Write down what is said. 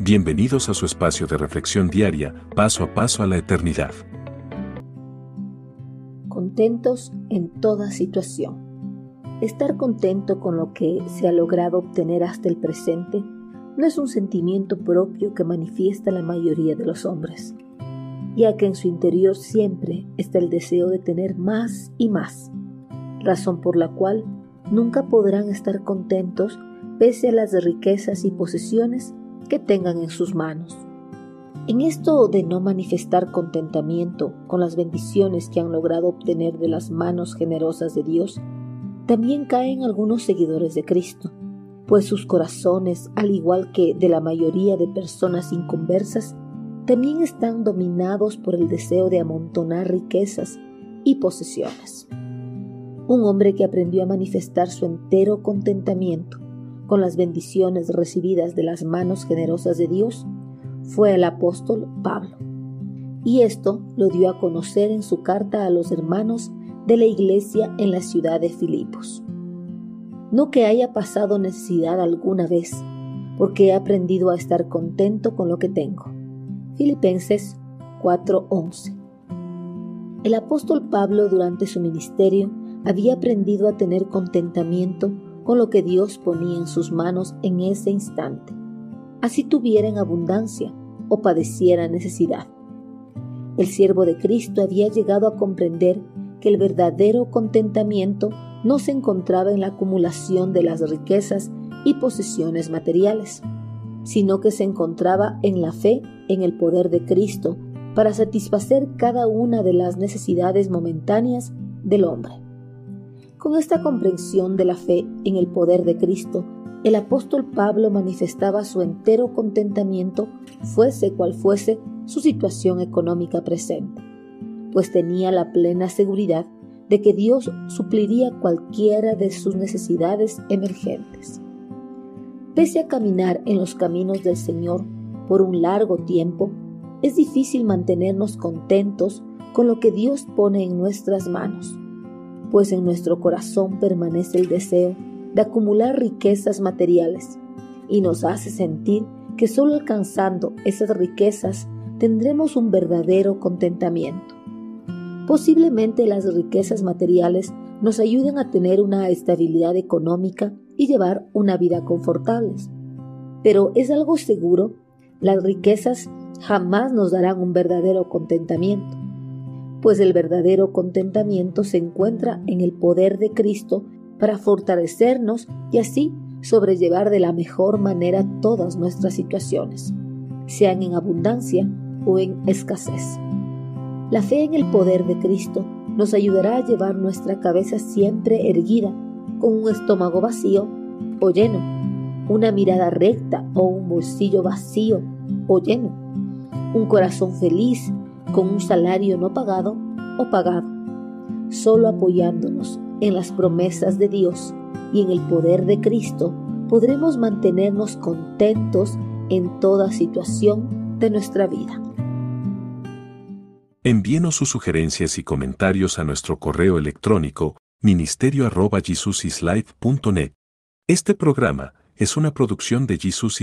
Bienvenidos a su espacio de reflexión diaria, paso a paso a la eternidad. Contentos en toda situación. Estar contento con lo que se ha logrado obtener hasta el presente no es un sentimiento propio que manifiesta la mayoría de los hombres, ya que en su interior siempre está el deseo de tener más y más, razón por la cual nunca podrán estar contentos pese a las riquezas y posesiones que tengan en sus manos. En esto de no manifestar contentamiento con las bendiciones que han logrado obtener de las manos generosas de Dios, también caen algunos seguidores de Cristo, pues sus corazones, al igual que de la mayoría de personas inconversas, también están dominados por el deseo de amontonar riquezas y posesiones. Un hombre que aprendió a manifestar su entero contentamiento con las bendiciones recibidas de las manos generosas de Dios fue el apóstol Pablo. Y esto lo dio a conocer en su carta a los hermanos de la iglesia en la ciudad de Filipos. No que haya pasado necesidad alguna vez, porque he aprendido a estar contento con lo que tengo. Filipenses 4:11. El apóstol Pablo durante su ministerio había aprendido a tener contentamiento con lo que Dios ponía en sus manos en ese instante, así tuviera en abundancia o padeciera necesidad. El siervo de Cristo había llegado a comprender que el verdadero contentamiento no se encontraba en la acumulación de las riquezas y posesiones materiales, sino que se encontraba en la fe en el poder de Cristo para satisfacer cada una de las necesidades momentáneas del hombre. Con esta comprensión de la fe en el poder de Cristo, el apóstol Pablo manifestaba su entero contentamiento, fuese cual fuese su situación económica presente, pues tenía la plena seguridad de que Dios supliría cualquiera de sus necesidades emergentes. Pese a caminar en los caminos del Señor por un largo tiempo, es difícil mantenernos contentos con lo que Dios pone en nuestras manos pues en nuestro corazón permanece el deseo de acumular riquezas materiales y nos hace sentir que solo alcanzando esas riquezas tendremos un verdadero contentamiento. Posiblemente las riquezas materiales nos ayuden a tener una estabilidad económica y llevar una vida confortable. Pero es algo seguro, las riquezas jamás nos darán un verdadero contentamiento pues el verdadero contentamiento se encuentra en el poder de Cristo para fortalecernos y así sobrellevar de la mejor manera todas nuestras situaciones, sean en abundancia o en escasez. La fe en el poder de Cristo nos ayudará a llevar nuestra cabeza siempre erguida, con un estómago vacío o lleno, una mirada recta o un bolsillo vacío o lleno, un corazón feliz con un salario no pagado o pagado. Solo apoyándonos en las promesas de Dios y en el poder de Cristo podremos mantenernos contentos en toda situación de nuestra vida. Envíenos sus sugerencias y comentarios a nuestro correo electrónico ministerio Este programa es una producción de Jesus